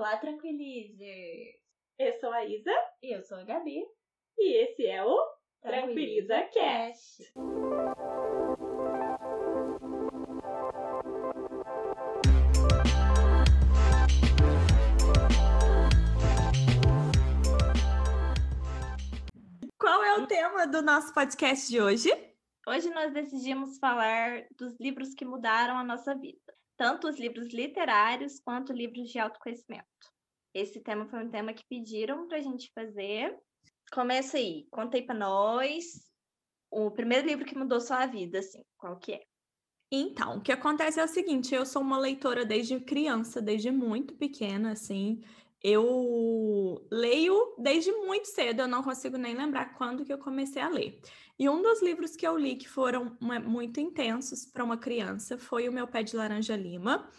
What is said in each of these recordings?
Olá, tranquilizers! Eu sou a Isa. E eu sou a Gabi. E esse é o Tranquiliza Cast. Qual é o tema do nosso podcast de hoje? Hoje nós decidimos falar dos livros que mudaram a nossa vida, tanto os livros literários quanto livros de autoconhecimento. Esse tema foi um tema que pediram para a gente fazer. Começa aí, conta aí para nós o primeiro livro que mudou sua vida, assim, qual que é? Então, o que acontece é o seguinte, eu sou uma leitora desde criança, desde muito pequena, assim. Eu leio desde muito cedo, eu não consigo nem lembrar quando que eu comecei a ler. E um dos livros que eu li que foram muito intensos para uma criança foi o Meu Pé de Laranja Lima,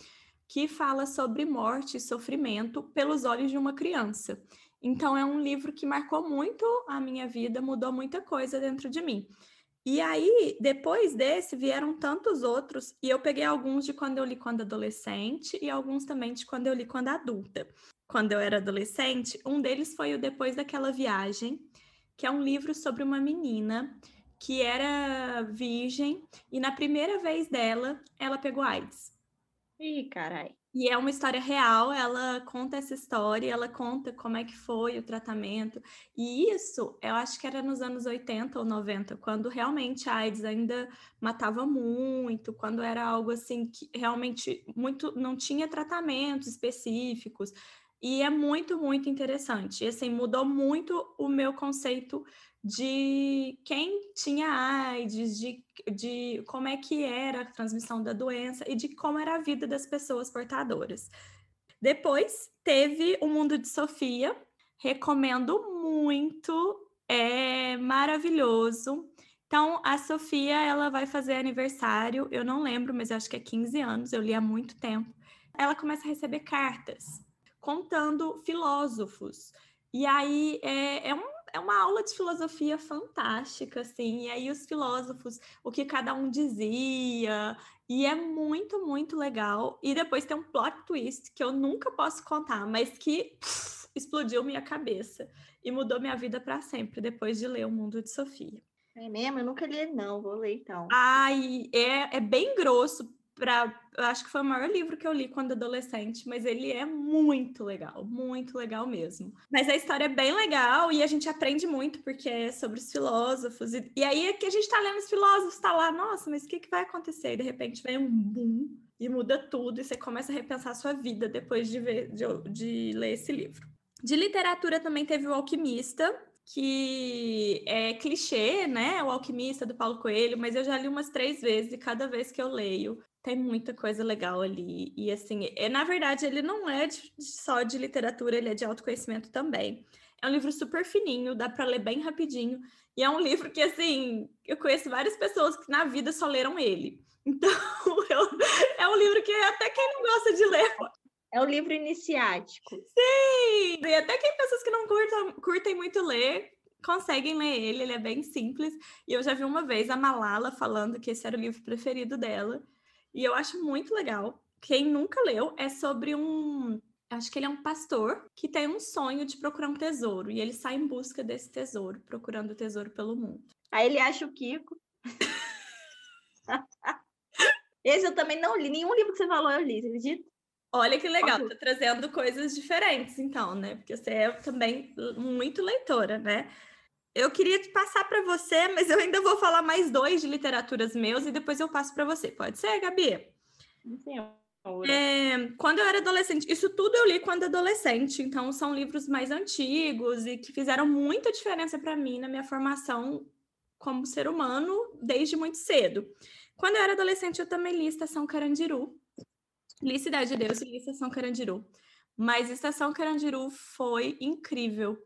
que fala sobre morte e sofrimento pelos olhos de uma criança. Então, é um livro que marcou muito a minha vida, mudou muita coisa dentro de mim. E aí, depois desse, vieram tantos outros, e eu peguei alguns de quando eu li quando adolescente e alguns também de quando eu li quando adulta. Quando eu era adolescente, um deles foi o Depois daquela Viagem, que é um livro sobre uma menina que era virgem e na primeira vez dela, ela pegou AIDS. Ih, carai. E é uma história real, ela conta essa história, ela conta como é que foi o tratamento. E isso, eu acho que era nos anos 80 ou 90, quando realmente a AIDS ainda matava muito, quando era algo assim que realmente muito não tinha tratamentos específicos. E é muito, muito interessante. E assim, mudou muito o meu conceito de quem tinha AIDS, de, de como é que era a transmissão da doença e de como era a vida das pessoas portadoras. Depois teve o Mundo de Sofia, recomendo muito, é maravilhoso. Então, a Sofia, ela vai fazer aniversário, eu não lembro, mas acho que é 15 anos, eu li há muito tempo. Ela começa a receber cartas contando filósofos. E aí é, é um é uma aula de filosofia fantástica, assim, e aí os filósofos, o que cada um dizia, e é muito, muito legal. E depois tem um plot twist que eu nunca posso contar, mas que pff, explodiu minha cabeça e mudou minha vida para sempre depois de ler O Mundo de Sofia. É mesmo? Eu nunca li, não, vou ler então. Ai, é, é bem grosso, para acho que foi o maior livro que eu li quando adolescente, mas ele é muito legal, muito legal mesmo. Mas a história é bem legal e a gente aprende muito porque é sobre os filósofos. E, e aí é que a gente está lendo os filósofos, está lá, nossa, mas o que, que vai acontecer? E de repente vem um boom e muda tudo e você começa a repensar a sua vida depois de ver de, de ler esse livro. De literatura também teve o Alquimista, que é clichê, né? O Alquimista do Paulo Coelho, mas eu já li umas três vezes e cada vez que eu leio tem muita coisa legal ali. E assim, é, na verdade, ele não é de, só de literatura, ele é de autoconhecimento também. É um livro super fininho, dá para ler bem rapidinho. E é um livro que, assim, eu conheço várias pessoas que na vida só leram ele. Então, eu, é um livro que até quem não gosta de ler. É um livro iniciático. Sim! E até quem pessoas que não curtam, curtem muito ler conseguem ler ele, ele é bem simples. E eu já vi uma vez a Malala falando que esse era o livro preferido dela. E eu acho muito legal. Quem nunca leu é sobre um. Acho que ele é um pastor que tem um sonho de procurar um tesouro. E ele sai em busca desse tesouro, procurando o tesouro pelo mundo. Aí ele acha o Kiko. Esse eu também não li. Nenhum livro que você falou eu li, você acredita? Olha que legal, tá trazendo coisas diferentes, então, né? Porque você é também muito leitora, né? Eu queria te passar para você, mas eu ainda vou falar mais dois de literaturas meus e depois eu passo para você. Pode ser, Gabi? Sim. É, quando eu era adolescente, isso tudo eu li quando adolescente, então são livros mais antigos e que fizeram muita diferença para mim na minha formação como ser humano desde muito cedo. Quando eu era adolescente, eu também li Estação Carandiru, li Cidade de Deus e Estação Carandiru, mas Estação Carandiru foi incrível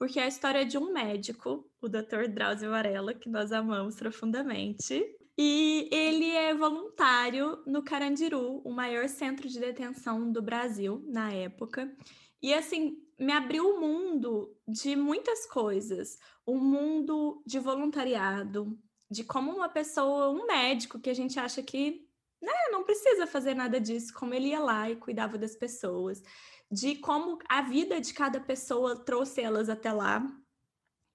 porque é a história de um médico, o Dr. Drauzio Varela, que nós amamos profundamente. E ele é voluntário no Carandiru, o maior centro de detenção do Brasil na época. E assim, me abriu o um mundo de muitas coisas, um mundo de voluntariado, de como uma pessoa, um médico que a gente acha que né, não precisa fazer nada disso, como ele ia lá e cuidava das pessoas, de como a vida de cada pessoa trouxe elas até lá.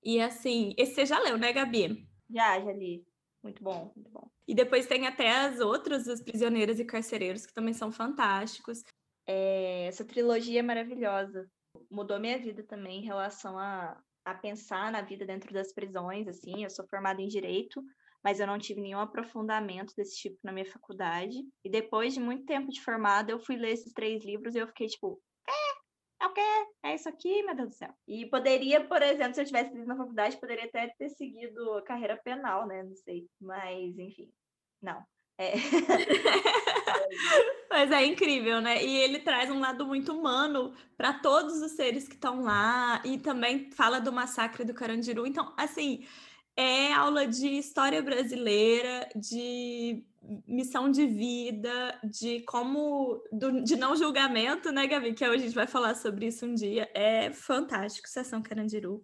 E assim, esse você já leu, né, Gabi? Já, já li. Muito bom, muito bom. E depois tem até as outras, as prisioneiras e carcereiros, que também são fantásticos. É, essa trilogia é maravilhosa. Mudou minha vida também em relação a, a pensar na vida dentro das prisões, assim. Eu sou formada em Direito, mas eu não tive nenhum aprofundamento desse tipo na minha faculdade. E depois de muito tempo de formada, eu fui ler esses três livros e eu fiquei tipo, é, é o quê? É isso aqui, meu Deus do céu. E poderia, por exemplo, se eu tivesse lido na faculdade, poderia até ter seguido carreira penal, né? Não sei. Mas, enfim, não. É. Mas é incrível, né? E ele traz um lado muito humano para todos os seres que estão lá e também fala do massacre do Carandiru. Então, assim, é aula de história brasileira, de missão de vida, de como do, de não julgamento, né, Gabi? Que a gente vai falar sobre isso um dia. É fantástico, Sessão Carandiru.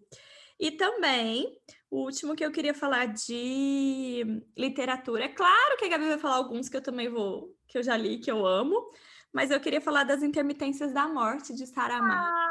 E também o último que eu queria falar de literatura. É claro que a Gabi vai falar alguns que eu também vou, que eu já li, que eu amo, mas eu queria falar das Intermitências da Morte, de Saramago. Ah,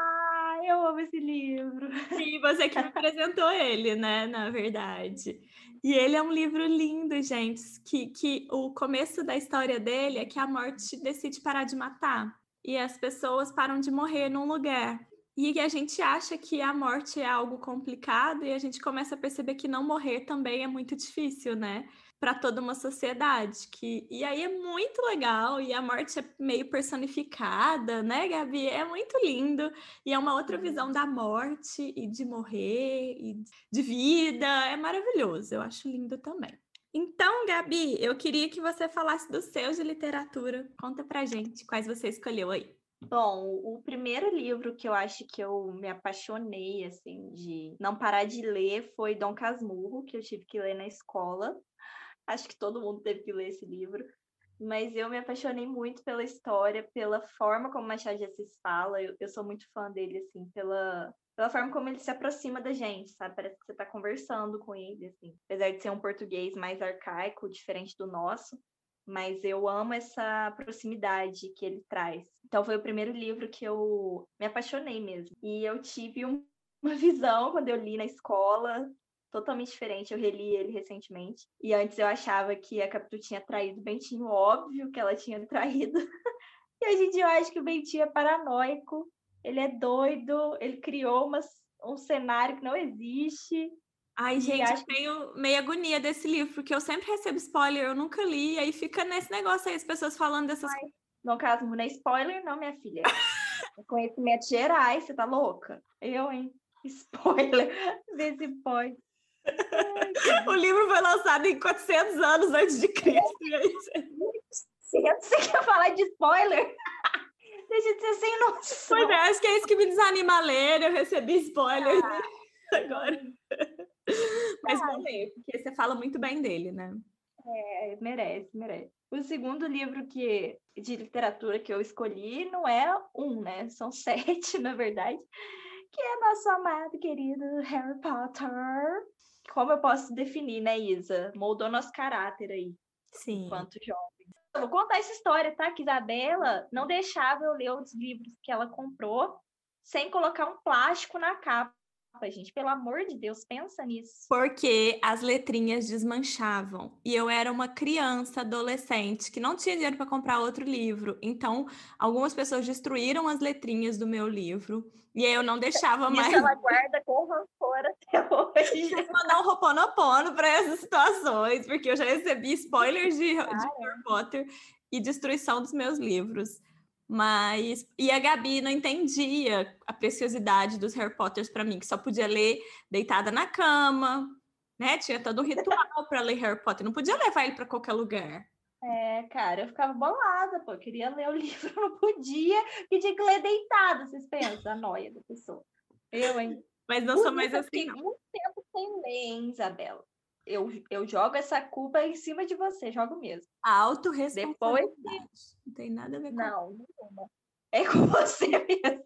eu amo esse livro. E você que me apresentou ele, né, na verdade. E ele é um livro lindo, gente, que, que o começo da história dele é que a morte decide parar de matar. E as pessoas param de morrer num lugar. E a gente acha que a morte é algo complicado e a gente começa a perceber que não morrer também é muito difícil, né? Para toda uma sociedade. Que... E aí é muito legal, e a morte é meio personificada, né, Gabi? É muito lindo. E é uma outra visão da morte e de morrer e de vida. É maravilhoso, eu acho lindo também. Então, Gabi, eu queria que você falasse dos seus de literatura. Conta pra gente quais você escolheu aí. Bom, o primeiro livro que eu acho que eu me apaixonei, assim, de não parar de ler foi Dom Casmurro, que eu tive que ler na escola. Acho que todo mundo teve que ler esse livro. Mas eu me apaixonei muito pela história, pela forma como Machado de Assis fala. Eu, eu sou muito fã dele, assim, pela, pela forma como ele se aproxima da gente, sabe? Parece que você está conversando com ele, assim. Apesar de ser um português mais arcaico, diferente do nosso, mas eu amo essa proximidade que ele traz. Então foi o primeiro livro que eu me apaixonei mesmo. E eu tive um, uma visão quando eu li na escola, totalmente diferente. Eu reli ele recentemente. E antes eu achava que a Capitu tinha traído o Bentinho, óbvio que ela tinha traído. e hoje em dia eu acho que o Bentinho é paranoico, ele é doido, ele criou uma, um cenário que não existe. Ai, gente, acho... tenho meio agonia desse livro, porque eu sempre recebo spoiler, eu nunca li, aí fica nesse negócio aí, as pessoas falando dessas coisas. No caso, não é spoiler, não, minha filha. É conhecimento gerais, você tá louca? Eu, hein? Spoiler, desse spoiler. O livro foi lançado em 400 anos antes de Cristo. Você quer falar de spoiler? Deixa de ser sem noção. Pois é, acho que é isso que me desanima a ler. Eu recebi spoiler ah, agora. Mas vou ler, porque você fala muito bem dele, né? É, merece, merece. O segundo livro que, de literatura que eu escolhi não é um, né? São sete, na verdade. Que é nosso amado, querido Harry Potter. Como eu posso definir, né, Isa? Moldou nosso caráter aí. Sim. Enquanto jovem. Eu vou contar essa história, tá? Que Isabela não deixava eu ler os livros que ela comprou sem colocar um plástico na capa gente. Pelo amor de Deus, pensa nisso. Porque as letrinhas desmanchavam. E eu era uma criança, adolescente, que não tinha dinheiro para comprar outro livro. Então, algumas pessoas destruíram as letrinhas do meu livro. E aí eu não deixava Isso mais. ela guarda com rancor até hoje. Que mandar um roponopono para essas situações, porque eu já recebi spoilers de, de Harry Potter e destruição dos meus livros. Mas. E a Gabi não entendia a preciosidade dos Harry Potters para mim, que só podia ler deitada na cama, né? Tinha todo um ritual para ler Harry Potter, não podia levar ele para qualquer lugar. É, cara, eu ficava bolada, pô. Eu queria ler o livro, não podia, e tinha que ler deitado, vocês pensam, a noia da pessoa. Eu, hein? Mas não sou mais assim. Eu muito tempo sem ler, hein, Isabela? Eu, eu jogo essa culpa em cima de você, jogo mesmo. A autorresponsabilidade. Depois... Não tem nada a ver com Não, não. É com você mesmo.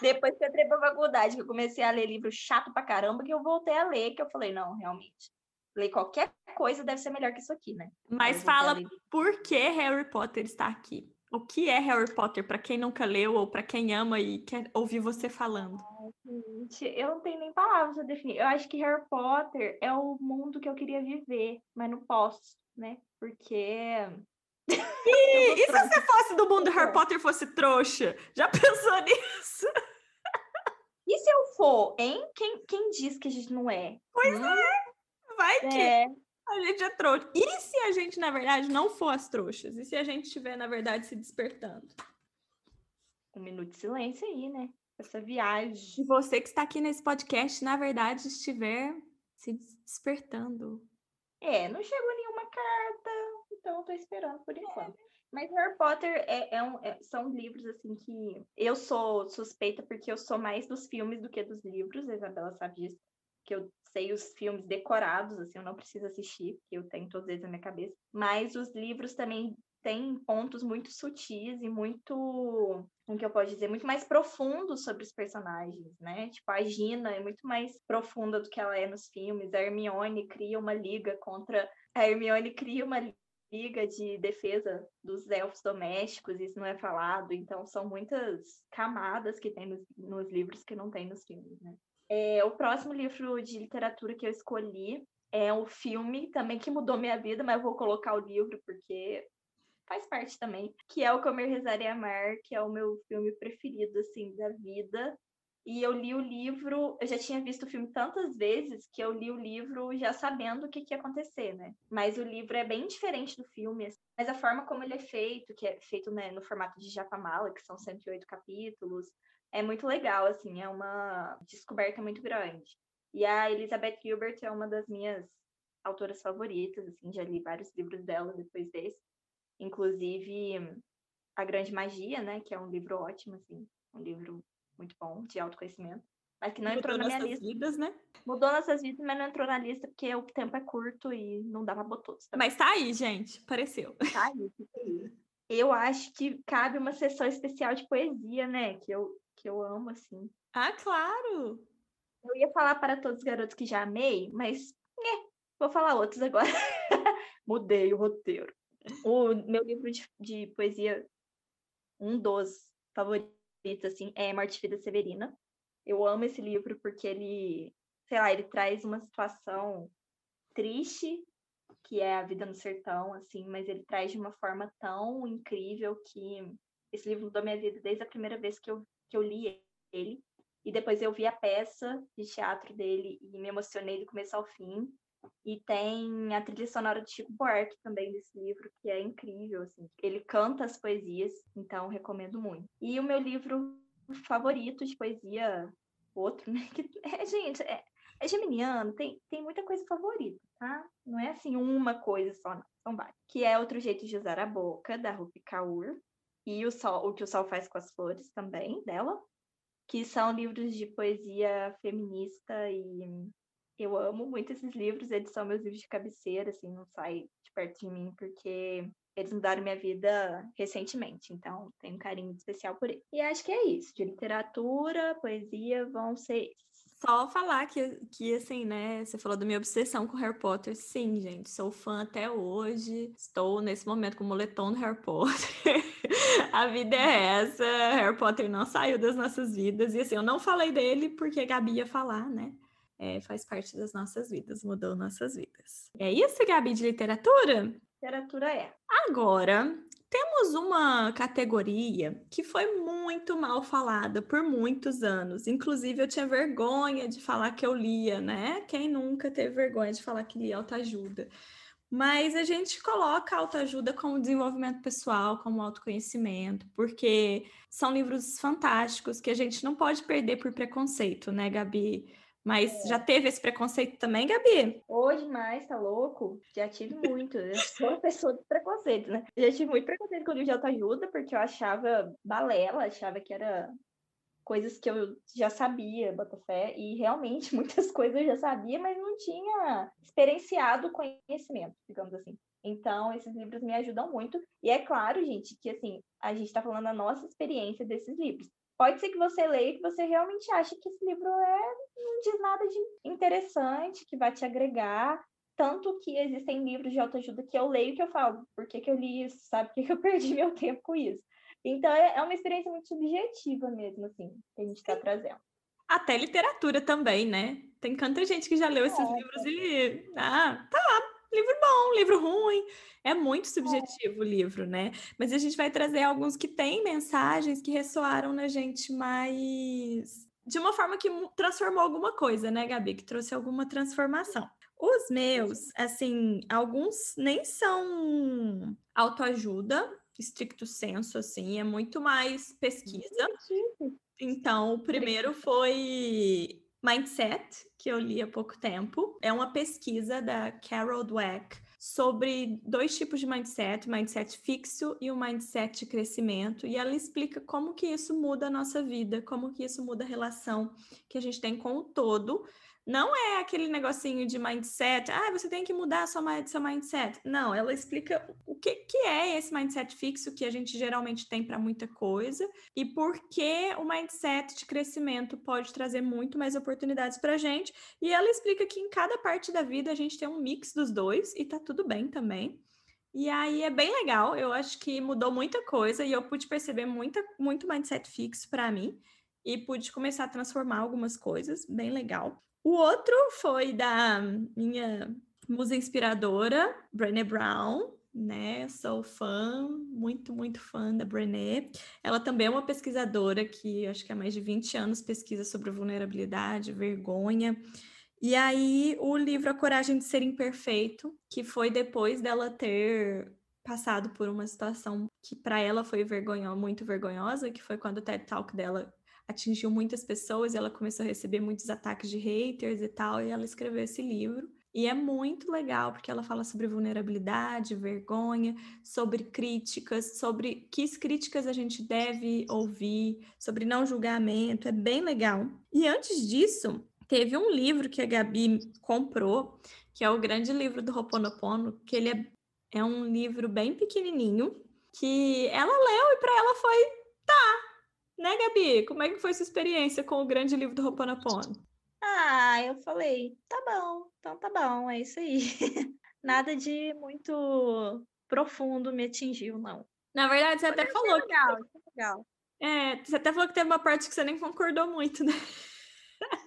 Depois que eu entrei pra faculdade, que eu comecei a ler livro chato pra caramba, que eu voltei a ler, que eu falei, não, realmente. ler qualquer coisa deve ser melhor que isso aqui, né? Mas fala por que Harry Potter está aqui. O que é Harry Potter para quem nunca leu ou para quem ama e quer ouvir você falando? Gente, eu não tenho nem palavras para definir. Eu acho que Harry Potter é o mundo que eu queria viver, mas não posso, né? Porque e, e se você fosse do mundo Harry Potter fosse trouxa? Já pensou nisso? E se eu for, hein? Quem, quem diz que a gente não é? Pois hum? é. Vai que é. a gente é trouxa. E se a gente, na verdade, não for as trouxas? E se a gente estiver, na verdade, se despertando? Um minuto de silêncio aí, né? Essa viagem. E você que está aqui nesse podcast, na verdade, estiver se despertando. É, não chegou nenhuma carta, então tô esperando por enquanto. É. Mas Harry Potter é, é um, é, são livros assim que eu sou suspeita porque eu sou mais dos filmes do que dos livros, a Isabela sabe disso, que eu sei os filmes decorados, assim, eu não preciso assistir, porque eu tenho todos eles na minha cabeça. Mas os livros também têm pontos muito sutis e muito, como que eu posso dizer, muito mais profundos sobre os personagens, né? Tipo, a Gina é muito mais profunda do que ela é nos filmes. A Hermione cria uma liga contra a Hermione cria uma liga de defesa dos elfos domésticos, isso não é falado, então são muitas camadas que tem nos, nos livros que não tem nos filmes, né? É, o próximo livro de literatura que eu escolhi é um filme também que mudou minha vida, mas eu vou colocar o livro porque faz parte também, que é o Comer, Rezar e Amar, que é o meu filme preferido, assim, da vida. E eu li o livro, eu já tinha visto o filme tantas vezes que eu li o livro já sabendo o que, que ia acontecer, né? Mas o livro é bem diferente do filme, assim. mas a forma como ele é feito, que é feito né, no formato de Japamala, que são 108 capítulos, é muito legal, assim, é uma descoberta muito grande. E a Elizabeth Gilbert é uma das minhas autoras favoritas, assim, já li vários livros dela depois desse. Inclusive A Grande Magia, né, que é um livro ótimo, assim, um livro muito bom, de autoconhecimento, mas que não Mudou entrou na minha lista. vidas, né? Mudou nossas vidas, mas não entrou na lista porque o tempo é curto e não dava botox. Também. Mas tá aí, gente, apareceu. Tá aí, tá aí. Eu acho que cabe uma sessão especial de poesia, né? Que eu, que eu amo, assim. Ah, claro! Eu ia falar para todos os garotos que já amei, mas é, vou falar outros agora. Mudei o roteiro. O meu livro de, de poesia, um dos favoritos assim, é Morte Vida Severina. Eu amo esse livro porque ele, sei lá, ele traz uma situação triste, que é a vida no sertão, assim, mas ele traz de uma forma tão incrível que esse livro mudou minha vida desde a primeira vez que eu, que eu li ele. E depois eu vi a peça de teatro dele e me emocionei do começo ao fim. E tem a trilha sonora de Chico Buarque também desse livro, que é incrível, assim. Ele canta as poesias, então recomendo muito. E o meu livro favorito de poesia, outro, né? Que, é, gente, é, é geminiano, tem, tem muita coisa favorita, tá? Não é assim uma coisa só, não. São várias. Que é Outro Jeito de Usar a Boca, da Rupi Kaur. E o, sol, o que o Sol Faz com as Flores também, dela. Que são livros de poesia feminista e eu amo muito esses livros, eles são meus livros de cabeceira, assim, não sai de perto de mim, porque eles mudaram minha vida recentemente, então tenho um carinho especial por eles. E acho que é isso, de literatura, poesia, vão ser só falar que, que, assim, né? Você falou da minha obsessão com Harry Potter. Sim, gente, sou fã até hoje. Estou nesse momento com o moletom do Harry Potter. a vida é essa. Harry Potter não saiu das nossas vidas. E assim, eu não falei dele porque a Gabi ia falar, né? É, faz parte das nossas vidas, mudou nossas vidas. É isso, Gabi, de literatura? Literatura é. Agora, temos uma categoria que foi muito mal falada por muitos anos. Inclusive, eu tinha vergonha de falar que eu lia, né? Quem nunca teve vergonha de falar que lia autoajuda? Mas a gente coloca a autoajuda como desenvolvimento pessoal, como autoconhecimento, porque são livros fantásticos que a gente não pode perder por preconceito, né, Gabi? Mas é. já teve esse preconceito também, Gabi? Hoje mais, tá louco? Já tive muito. Eu sou uma pessoa de preconceito, né? Já tive muito preconceito com o livro de autoajuda, porque eu achava balela, achava que era coisas que eu já sabia, Botafé, e realmente muitas coisas eu já sabia, mas não tinha experienciado conhecimento, digamos assim. Então, esses livros me ajudam muito. E é claro, gente, que assim, a gente está falando a nossa experiência desses livros pode ser que você leia e que você realmente ache que esse livro é, não diz nada de interessante, que vai te agregar. Tanto que existem livros de autoajuda que eu leio que eu falo, por que, que eu li isso? Sabe? Por que, que eu perdi meu tempo com isso? Então, é, é uma experiência muito subjetiva mesmo, assim, que a gente está trazendo. Até literatura também, né? Tem tanta gente que já leu esses é, livros e. Ah, tá lá, livro bom, livro ruim. É muito subjetivo é. o livro, né? Mas a gente vai trazer alguns que têm mensagens que ressoaram na gente mais. De uma forma que transformou alguma coisa, né, Gabi? Que trouxe alguma transformação. Os meus, assim, alguns nem são autoajuda, estricto senso, assim, é muito mais pesquisa. Então, o primeiro foi Mindset, que eu li há pouco tempo. É uma pesquisa da Carol Dweck sobre dois tipos de mindset, mindset fixo e o mindset de crescimento, e ela explica como que isso muda a nossa vida, como que isso muda a relação que a gente tem com o todo, não é aquele negocinho de mindset, ah, você tem que mudar sua, seu mindset. Não, ela explica o que, que é esse mindset fixo que a gente geralmente tem para muita coisa e por que o mindset de crescimento pode trazer muito mais oportunidades para a gente. E ela explica que em cada parte da vida a gente tem um mix dos dois e tá tudo bem também. E aí é bem legal, eu acho que mudou muita coisa e eu pude perceber muita, muito mindset fixo para mim e pude começar a transformar algumas coisas, bem legal. O outro foi da minha musa inspiradora, Brené Brown, né? Sou fã, muito, muito fã da Brené. Ela também é uma pesquisadora que acho que há mais de 20 anos pesquisa sobre vulnerabilidade, vergonha. E aí, o livro A Coragem de Ser Imperfeito, que foi depois dela ter passado por uma situação que para ela foi vergonho, muito vergonhosa, que foi quando o TED Talk dela atingiu muitas pessoas ela começou a receber muitos ataques de haters e tal, e ela escreveu esse livro. E é muito legal, porque ela fala sobre vulnerabilidade, vergonha, sobre críticas, sobre que críticas a gente deve ouvir, sobre não julgamento, é bem legal. E antes disso, teve um livro que a Gabi comprou, que é o grande livro do Ho'oponopono, que ele é, é um livro bem pequenininho, que ela leu e para ela foi, tá, né, Gabi? Como é que foi sua experiência com o grande livro do Ho'oponopono? Ah, eu falei, tá bom, então tá bom, é isso aí. Nada de muito profundo me atingiu, não. Na verdade, você até falou legal, que... legal. É, você até falou que teve uma parte que você nem concordou muito, né?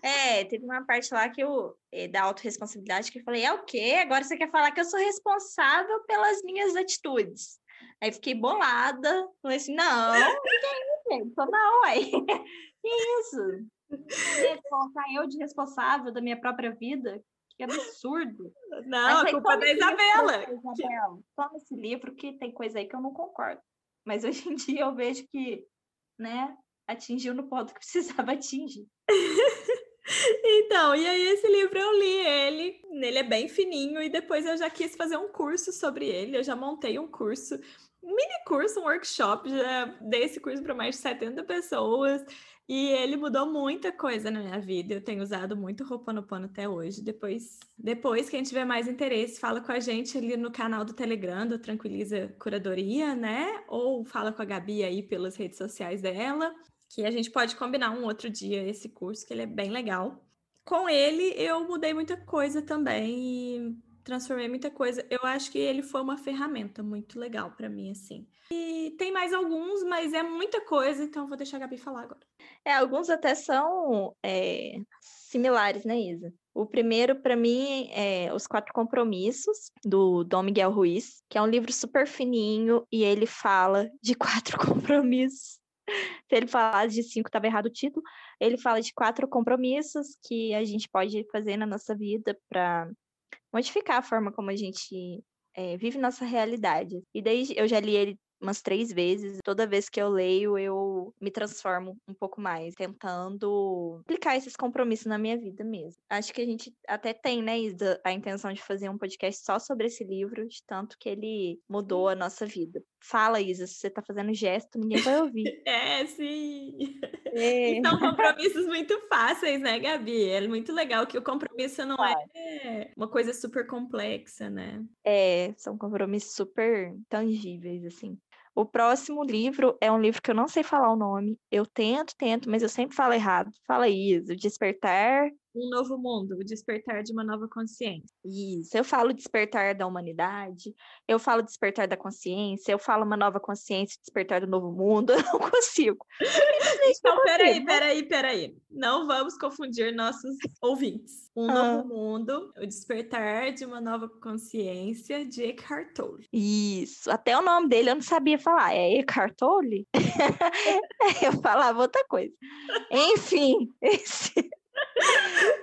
É, teve uma parte lá que eu, eh, da autorresponsabilidade que eu falei, é o quê? Agora você quer falar que eu sou responsável pelas minhas atitudes. Aí fiquei bolada, falei assim, não, gente, tô não, ué. Que isso? Colocar eu de responsável da minha própria vida? Que absurdo. Não, a culpa é da Isabela. Isabela. Toma esse livro que tem coisa aí que eu não concordo. Mas hoje em dia eu vejo que, né, atingiu no ponto que precisava atingir. Então, e aí esse livro eu li ele, ele é bem fininho e depois eu já quis fazer um curso sobre ele, eu já montei um curso mini curso, um workshop, já dei esse curso para mais de 70 pessoas e ele mudou muita coisa na minha vida. Eu tenho usado muito Ho'oponopono até hoje. Depois, depois, quem tiver mais interesse, fala com a gente ali no canal do Telegram, do Tranquiliza Curadoria, né? Ou fala com a Gabi aí pelas redes sociais dela, que a gente pode combinar um outro dia esse curso, que ele é bem legal. Com ele, eu mudei muita coisa também transformei muita coisa. Eu acho que ele foi uma ferramenta muito legal para mim, assim. E tem mais alguns, mas é muita coisa, então vou deixar a Gabi falar agora. É, alguns até são é, similares, né, Isa? O primeiro, para mim, é Os Quatro Compromissos, do Dom Miguel Ruiz, que é um livro super fininho e ele fala de quatro compromissos. Se ele falasse de cinco, estava errado o título. Ele fala de quatro compromissos que a gente pode fazer na nossa vida para modificar a forma como a gente é, vive nossa realidade. E daí eu já li ele umas três vezes. Toda vez que eu leio, eu me transformo um pouco mais, tentando aplicar esses compromissos na minha vida mesmo. Acho que a gente até tem, né, Isa, a intenção de fazer um podcast só sobre esse livro, de tanto que ele mudou a nossa vida. Fala, Isa, se você tá fazendo gesto, ninguém vai ouvir. É, sim. É. são compromissos muito fáceis, né, Gabi? É muito legal que o compromisso não é uma coisa super complexa, né? É, são compromissos super tangíveis, assim. O próximo livro é um livro que eu não sei falar o nome. Eu tento, tento, mas eu sempre falo errado. Fala isso, Despertar Um novo mundo, o despertar de uma nova consciência. Isso, eu falo despertar da humanidade, eu falo despertar da consciência, eu falo uma nova consciência, despertar do novo mundo, eu não consigo. Então, peraí, peraí, peraí. Não vamos confundir nossos ouvintes. Um ah. novo mundo, o despertar de uma nova consciência de Eckhart Tolle. Isso, até o nome dele eu não sabia falar, é Eckhart Tolle? eu falava outra coisa. Enfim, esse...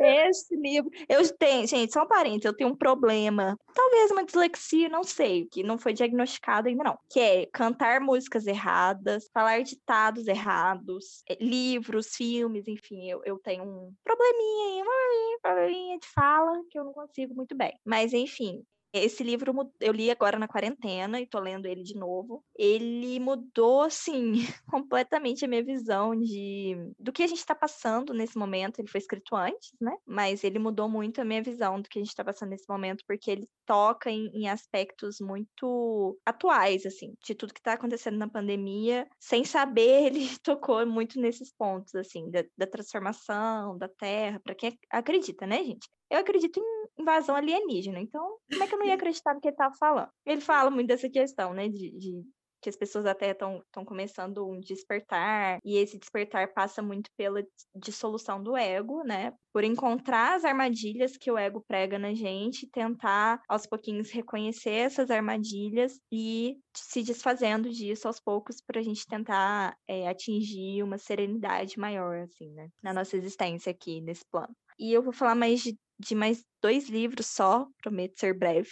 Esse livro. Eu tenho, gente, só um parênteses, eu tenho um problema. Talvez uma dislexia, não sei, que não foi diagnosticado ainda, não. Que é cantar músicas erradas, falar ditados errados, é, livros, filmes, enfim, eu, eu tenho um probleminha aí, um probleminha de fala que eu não consigo muito bem. Mas, enfim, esse livro eu li agora na quarentena e tô lendo ele de novo. Ele mudou, assim, completamente a minha visão de do que a gente está passando nesse momento. Ele foi escrito antes, né? Mas ele mudou muito a minha visão do que a gente está passando nesse momento, porque ele toca em, em, aspectos muito atuais, assim, de tudo que está acontecendo na pandemia. Sem saber, ele tocou muito nesses pontos, assim, da, da transformação da Terra, para quem acredita, né, gente? Eu acredito em invasão alienígena. Então, como é que eu não ia acreditar no que ele estava falando? Ele fala muito dessa questão, né, de, de que as pessoas até estão começando um despertar, e esse despertar passa muito pela dissolução do ego, né? Por encontrar as armadilhas que o ego prega na gente, tentar aos pouquinhos reconhecer essas armadilhas e se desfazendo disso aos poucos para a gente tentar é, atingir uma serenidade maior, assim, né? Na nossa existência aqui nesse plano. E eu vou falar mais de de mais dois livros só, prometo ser breve,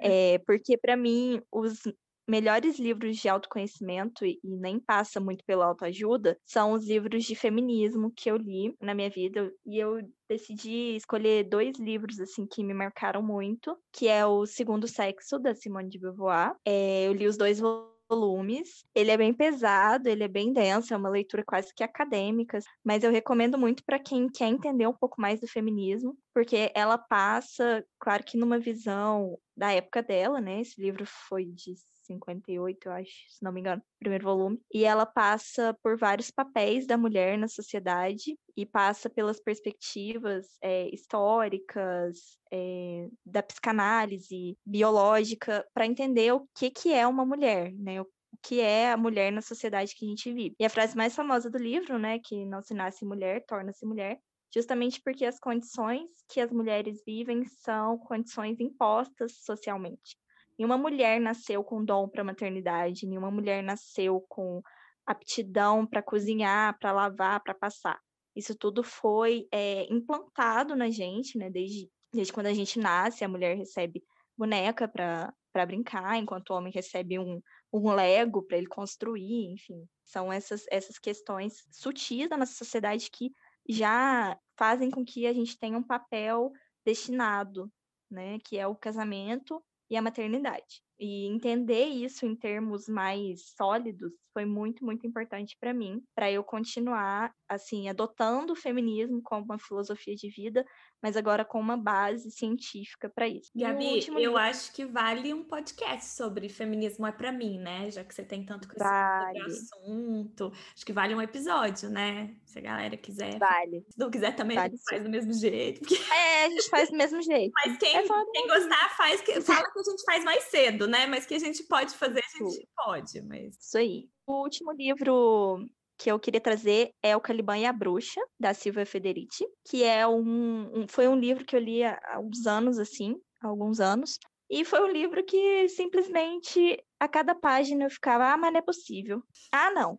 é, porque para mim os melhores livros de autoconhecimento e, nem passa muito pela autoajuda são os livros de feminismo que eu li na minha vida e eu decidi escolher dois livros assim que me marcaram muito, que é o Segundo Sexo da Simone de Beauvoir. É, eu li os dois volumes. Ele é bem pesado, ele é bem denso, é uma leitura quase que acadêmica, mas eu recomendo muito para quem quer entender um pouco mais do feminismo, porque ela passa, claro que numa visão da época dela, né? Esse livro foi de 58, eu acho, se não me engano, primeiro volume. E ela passa por vários papéis da mulher na sociedade e passa pelas perspectivas é, históricas, é, da psicanálise biológica, para entender o que, que é uma mulher, né? O que é a mulher na sociedade que a gente vive. E a frase mais famosa do livro, né, que não se nasce mulher, torna-se mulher, justamente porque as condições que as mulheres vivem são condições impostas socialmente. Nenhuma mulher nasceu com dom para maternidade, nenhuma mulher nasceu com aptidão para cozinhar, para lavar, para passar. Isso tudo foi é, implantado na gente, né? Desde, desde quando a gente nasce, a mulher recebe boneca para brincar, enquanto o homem recebe um, um Lego para ele construir, enfim. São essas, essas questões sutis da nossa sociedade que já fazem com que a gente tenha um papel destinado, né? Que é o casamento e a maternidade. E entender isso em termos mais sólidos foi muito, muito importante para mim, para eu continuar, assim, adotando o feminismo como uma filosofia de vida, mas agora com uma base científica para isso. Gabi, eu livro... acho que vale um podcast sobre feminismo é para mim, né? Já que você tem tanto conhecimento vale. sobre o assunto. Acho que vale um episódio, né? Se a galera quiser. Vale. Se não quiser também, vale. a gente faz do mesmo jeito. Porque... É, a gente faz do mesmo jeito. Mas quem, é quem gostar, faz que, fala que a gente faz mais cedo, né? Mas que a gente pode fazer, a gente pode. Mas... Isso aí. O último livro que eu queria trazer é O Caliban e a Bruxa, da Silvia Federici, que é um, um, foi um livro que eu li há uns anos, assim, há alguns anos, e foi um livro que simplesmente a cada página eu ficava, ah, mas não é possível. Ah, não.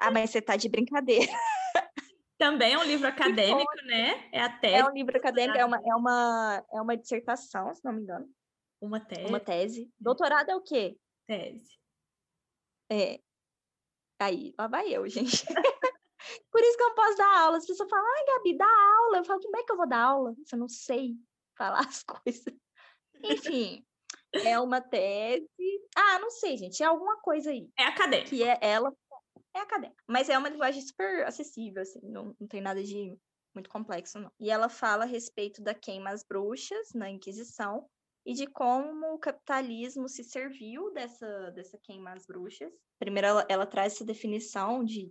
Ah, mas você tá de brincadeira. Também é um livro acadêmico, né? É a tese. É um livro acadêmico, é uma, é uma, é uma dissertação, se não me engano. Uma tese. Uma tese. Doutorado é o quê? Tese. É, Aí, lá vai eu, gente. Por isso que eu não posso dar aula. As pessoas falam, ai, Gabi, dá aula. Eu falo, como é que eu vou dar aula? Eu não sei falar as coisas. Enfim, é uma tese. Ah, não sei, gente. É alguma coisa aí. É acadêmica. Que é ela. É acadêmica. Mas é uma linguagem super acessível, assim. Não, não tem nada de muito complexo, não. E ela fala a respeito da queima às bruxas na Inquisição e de como o capitalismo se serviu dessa, dessa queima às bruxas. Primeiro, ela, ela traz essa definição de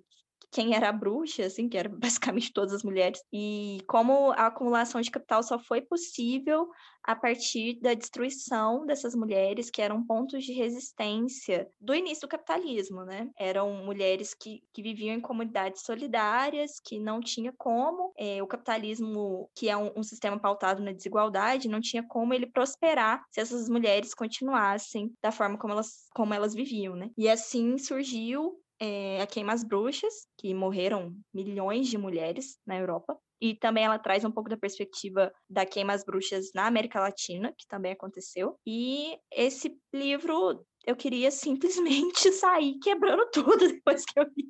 quem era a bruxa, assim, que era basicamente todas as mulheres, e como a acumulação de capital só foi possível a partir da destruição dessas mulheres, que eram pontos de resistência do início do capitalismo, né? Eram mulheres que, que viviam em comunidades solidárias, que não tinha como, é, o capitalismo, que é um, um sistema pautado na desigualdade, não tinha como ele prosperar se essas mulheres continuassem da forma como elas, como elas viviam, né? E assim surgiu é, a Queima as Bruxas, que morreram milhões de mulheres na Europa. E também ela traz um pouco da perspectiva da Queima as Bruxas na América Latina, que também aconteceu. E esse livro eu queria simplesmente sair quebrando tudo depois que eu li.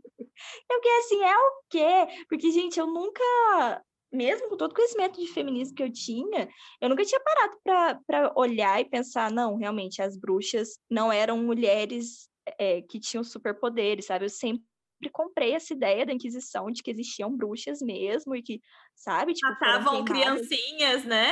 Eu fiquei assim, é o quê? Porque, gente, eu nunca mesmo com todo o conhecimento de feminismo que eu tinha, eu nunca tinha parado para olhar e pensar, não, realmente, as bruxas não eram mulheres é, que tinham superpoderes, sabe? Eu sempre comprei essa ideia da Inquisição de que existiam bruxas mesmo e que, sabe? Tipo, Matavam criancinhas, né?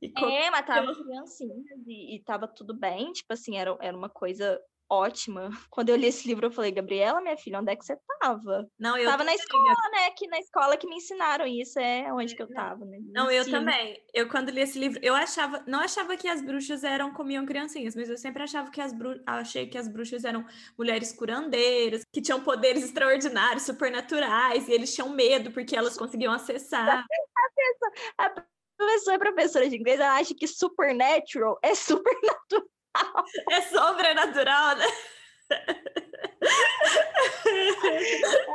E é, matavam criancinhas e, e tava tudo bem, tipo assim, era, era uma coisa ótima. Quando eu li esse livro, eu falei, Gabriela, minha filha, onde é que você tava? Não, eu tava na escola, né? Que na escola que me ensinaram isso é onde que eu tava, né? Não, eu também. Eu quando li esse livro, eu achava, não achava que as bruxas eram comiam criancinhas, mas eu sempre achava que as bruxas, achei que as bruxas eram mulheres curandeiras, que tinham poderes extraordinários, supernaturais, e eles tinham medo porque elas conseguiam acessar. A professora é professora de inglês, ela acha que supernatural é supernatural. É sobrenatural, né?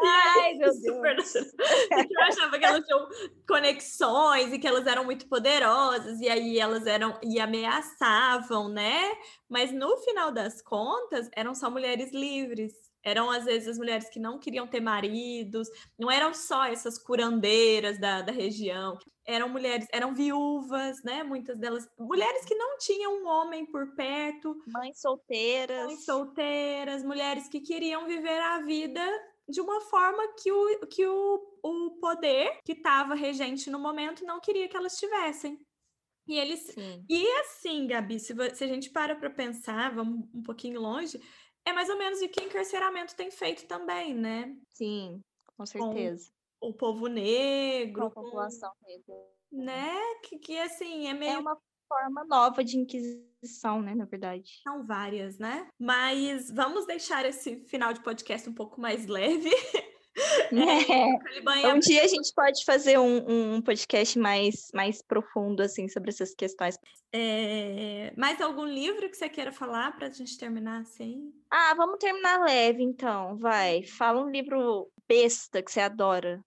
Ai, meu Deus. Eu achava que elas tinham conexões e que elas eram muito poderosas, e aí elas eram e ameaçavam, né? Mas no final das contas, eram só mulheres livres eram às vezes as mulheres que não queriam ter maridos, não eram só essas curandeiras da, da região, eram mulheres, eram viúvas, né? Muitas delas, mulheres que não tinham um homem por perto, mães solteiras, mães solteiras, mulheres que queriam viver a vida de uma forma que o, que o, o poder que estava regente no momento não queria que elas tivessem. E eles. Sim. E assim, Gabi, se, se a gente para para pensar, vamos um pouquinho longe, é mais ou menos o que o encarceramento tem feito também, né? Sim, com certeza. Com o povo negro. Com a população negra. Né? Que, que assim, é, é meio. É uma forma nova de inquisição, né? Na verdade. São várias, né? Mas vamos deixar esse final de podcast um pouco mais leve. É. Um dia a gente pode fazer um, um, podcast mais, mais profundo, assim, sobre essas questões. É... Mais algum livro que você queira falar para a gente terminar assim? Ah, vamos terminar leve, então. Vai. Fala um livro besta que você adora.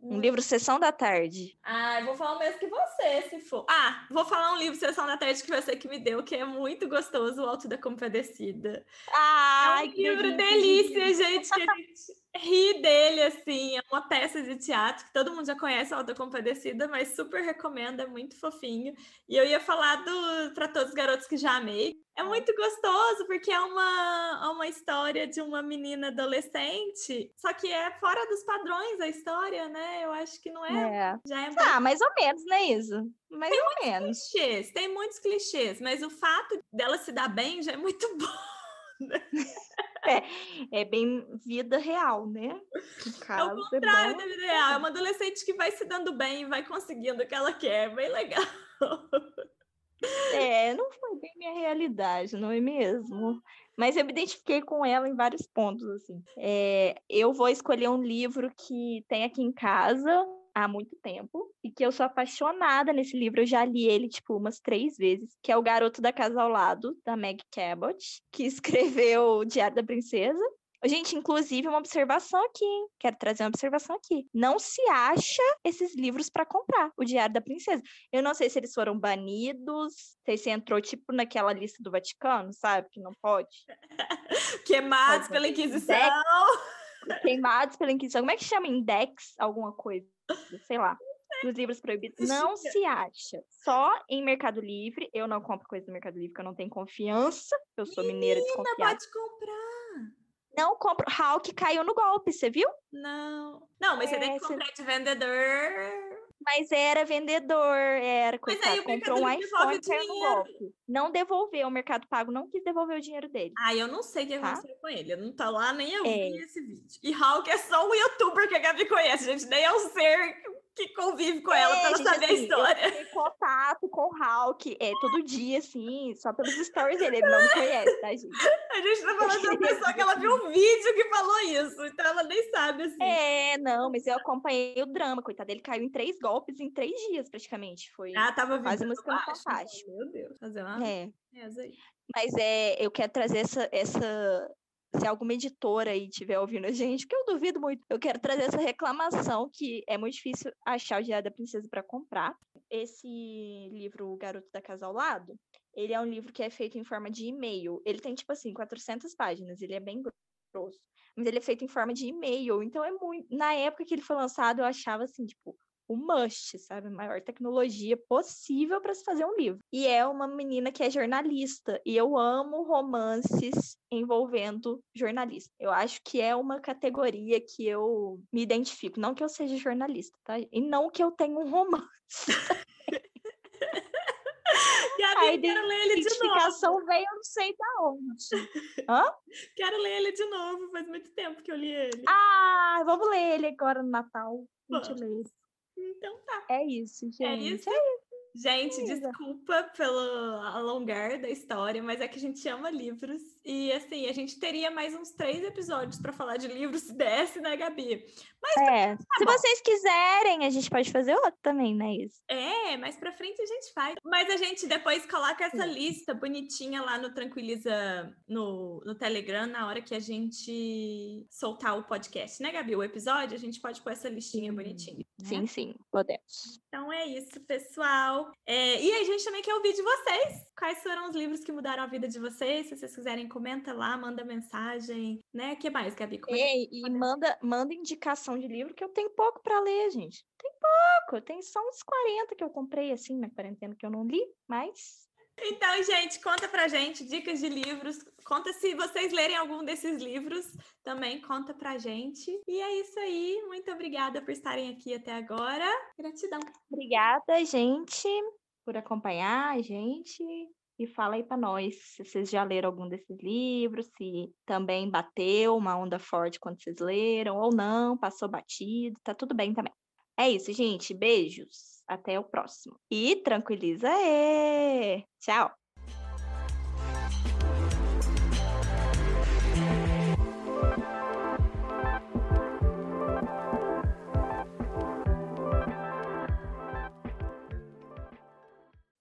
Um hum. livro Sessão da Tarde. Ah, eu vou falar o mesmo que você, se for. Ah, vou falar um livro Sessão da Tarde que você que me deu, que é muito gostoso, O Alto da Compadecida. Ah, é um livro delícia, delícia gente, que a gente ri dele, assim, é uma peça de teatro que todo mundo já conhece, Alta Compadecida, mas super recomendo, é muito fofinho. E eu ia falar do para todos os garotos que já amei. É muito gostoso, porque é uma, uma história de uma menina adolescente, só que é fora dos padrões a história, né? Eu acho que não é. é. Já é ah, mais ou menos, né, Isa? Mais tem ou menos. Clichês, tem muitos clichês, mas o fato dela se dar bem já é muito bom. Né? É, é bem vida real, né? é o é contrário é da vida real. É uma adolescente que vai se dando bem e vai conseguindo o que ela quer. Bem legal. É, não foi bem minha realidade, não é mesmo? Mas eu me identifiquei com ela em vários pontos, assim. É, eu vou escolher um livro que tem aqui em casa, há muito tempo e que eu sou apaixonada nesse livro. Eu já li ele, tipo, umas três vezes, que é O Garoto da Casa ao Lado, da Meg Cabot, que escreveu o Diário da Princesa. Gente, inclusive, uma observação aqui, hein? Quero trazer uma observação aqui. Não se acha esses livros para comprar, o Diário da Princesa. Eu não sei se eles foram banidos, sei se entrou, tipo, naquela lista do Vaticano, sabe? Que não pode. Queimados pela Inquisição. Queimados pela Inquisição. Como é que chama? Index? Alguma coisa sei lá, dos livros proibidos, não se acha. Só em Mercado Livre. Eu não compro coisa no Mercado Livre, porque eu não tenho confiança. Eu sou Menina, mineira desconfiada. pode comprar. Não compro. Hulk caiu no golpe, você viu? Não. Não, mas é, você tem que comprar você... de vendedor. Mas era vendedor, era, Mas coitado. aí o comprou um iPhone e caiu no golpe. Não devolveu, o Mercado Pago não quis devolver o dinheiro dele. Ah, eu não sei o que Tá. aconteceu com ele. Eu não tá lá, nem eu É. vi esse vídeo. E Hulk é só um youtuber que a Gabi conhece, gente. Nem é um ser que convive com ela É, pra ela gente, saber a assim, história. Eu tenho contato com o Hulk é, todo dia, assim, só pelos stories dele. Ele não me conhece, tá, gente? A gente tá falando de uma pessoa que ela viu um vídeo que falou isso. Então ela nem sabe, assim. É, não, mas eu acompanhei o drama, coitado. Ele caiu em três golpes em três dias, praticamente. Foi. Ah, tava Quase vibrando música então, Meu Deus. Fazer uma É. Mas é, eu quero trazer essa, essa. Se alguma editora aí estiver ouvindo a gente, que eu duvido muito, eu quero trazer essa reclamação que é muito difícil achar o Diário da Princesa para comprar. Esse livro, O Garoto da Casa ao Lado, ele é um livro que é feito em forma de e-mail. Ele tem, tipo assim, 400 páginas, ele é bem grosso. Mas ele é feito em forma de e-mail, então é muito. Na época que ele foi lançado, eu achava assim, tipo, o must, sabe? A maior tecnologia possível para se fazer um livro. E é uma menina que é jornalista. E eu amo romances envolvendo jornalista. Eu acho que é uma categoria que eu me identifico. Não que eu seja jornalista, tá? E não que eu tenha um romance. Gabi, A quero ler ele de novo. identificação veio, eu não sei da onde. Quero ler ele de novo. Faz muito tempo que eu li ele. Ah, vamos ler ele agora no Natal. A Vamos. lê. Então tá. É isso, gente. É isso. Gente, Beleza. desculpa pelo alongar da história, mas é que a gente ama livros. E assim, a gente teria mais uns três episódios para falar de livros se desse, né, Gabi? É, se bom. vocês quiserem, a gente pode fazer outro também, né? Isso. É, mais pra frente a gente faz. Mas a gente depois coloca essa Sim. lista bonitinha lá no Tranquiliza no, no Telegram na hora que a gente soltar o podcast, né, Gabi? O episódio, a gente pode pôr essa listinha bonitinha. né? Sim, sim, podemos. Então é isso, pessoal. É, e a gente também quer ouvir de vocês. Quais foram os livros que mudaram a vida de vocês? Se vocês quiserem, comenta lá, manda mensagem, né? O que mais, Gabi? Como é Ei, e manda, manda indicação de livro que eu tenho pouco para ler, gente. Tem pouco, tenho só uns 40 que eu comprei assim na quarentena que eu não li, mas Então, gente, conta pra gente dicas de livros. Conta se vocês lerem algum desses livros, também conta pra gente. E é isso aí. Muito obrigada por estarem aqui até agora. Gratidão. obrigada, gente, por acompanhar a gente. E fala aí para nós se vocês já leram algum desses livros, se também bateu uma onda forte quando vocês leram ou não, passou batido, tá tudo bem também. É isso, gente. Beijos. Até o próximo. E tranquiliza é. Tchau.